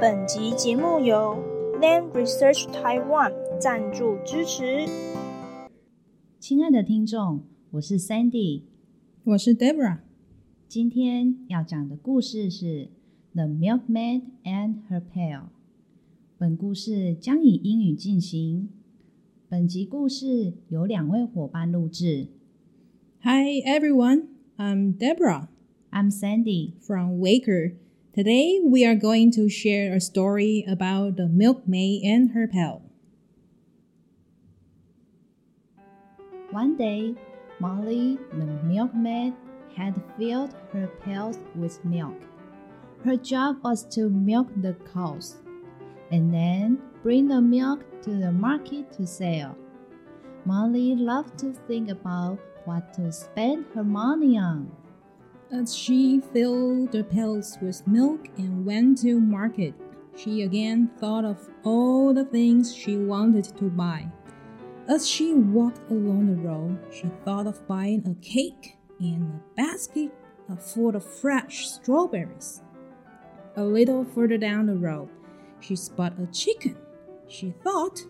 本集节目由 Lam Research Taiwan 赞助支持。亲爱的听众，我是 Sandy，我是 Deborah。今天要讲的故事是《The Milkmaid and Her Pail》。本故事将以英语进行。本集故事由两位伙伴录制。Hi everyone, I'm Deborah. I'm Sandy from Waker. Today we are going to share a story about the milkmaid and her pail. One day, Molly, the milkmaid, had filled her pails with milk. Her job was to milk the cows and then bring the milk to the market to sell. Molly loved to think about what to spend her money on. As she filled the pails with milk and went to market, she again thought of all the things she wanted to buy. As she walked along the road, she thought of buying a cake and a basket full of fresh strawberries. A little further down the road, she spotted a chicken. She thought,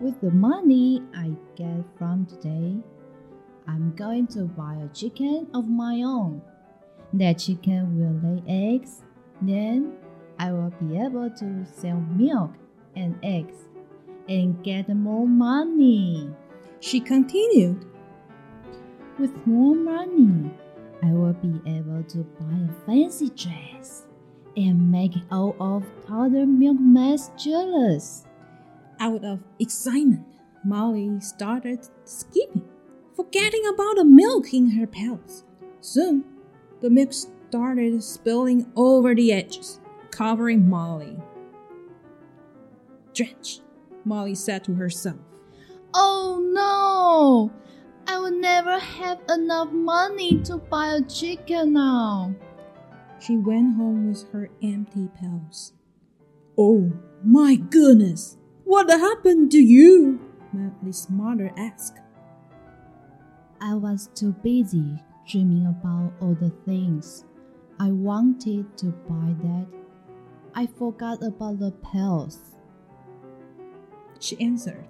With the money I get from today, I'm going to buy a chicken of my own. That chicken will lay eggs. Then I will be able to sell milk and eggs and get more money. she continued, With more money, I will be able to buy a fancy dress and make all of other milkmaids jealous. Out of excitement, Molly started skipping, forgetting about the milk in her pails. Soon, the milk started spilling over the edges, covering Molly. Drench, Molly said to herself. Oh no! I will never have enough money to buy a chicken now. She went home with her empty pails. Oh my goodness! What happened to you? Molly's mother asked. I was too busy dreaming about all the things I wanted to buy that I forgot about the pills. She answered,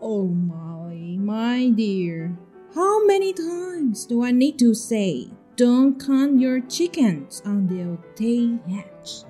Oh, Molly, my dear, how many times do I need to say, don't count your chickens until they hatch?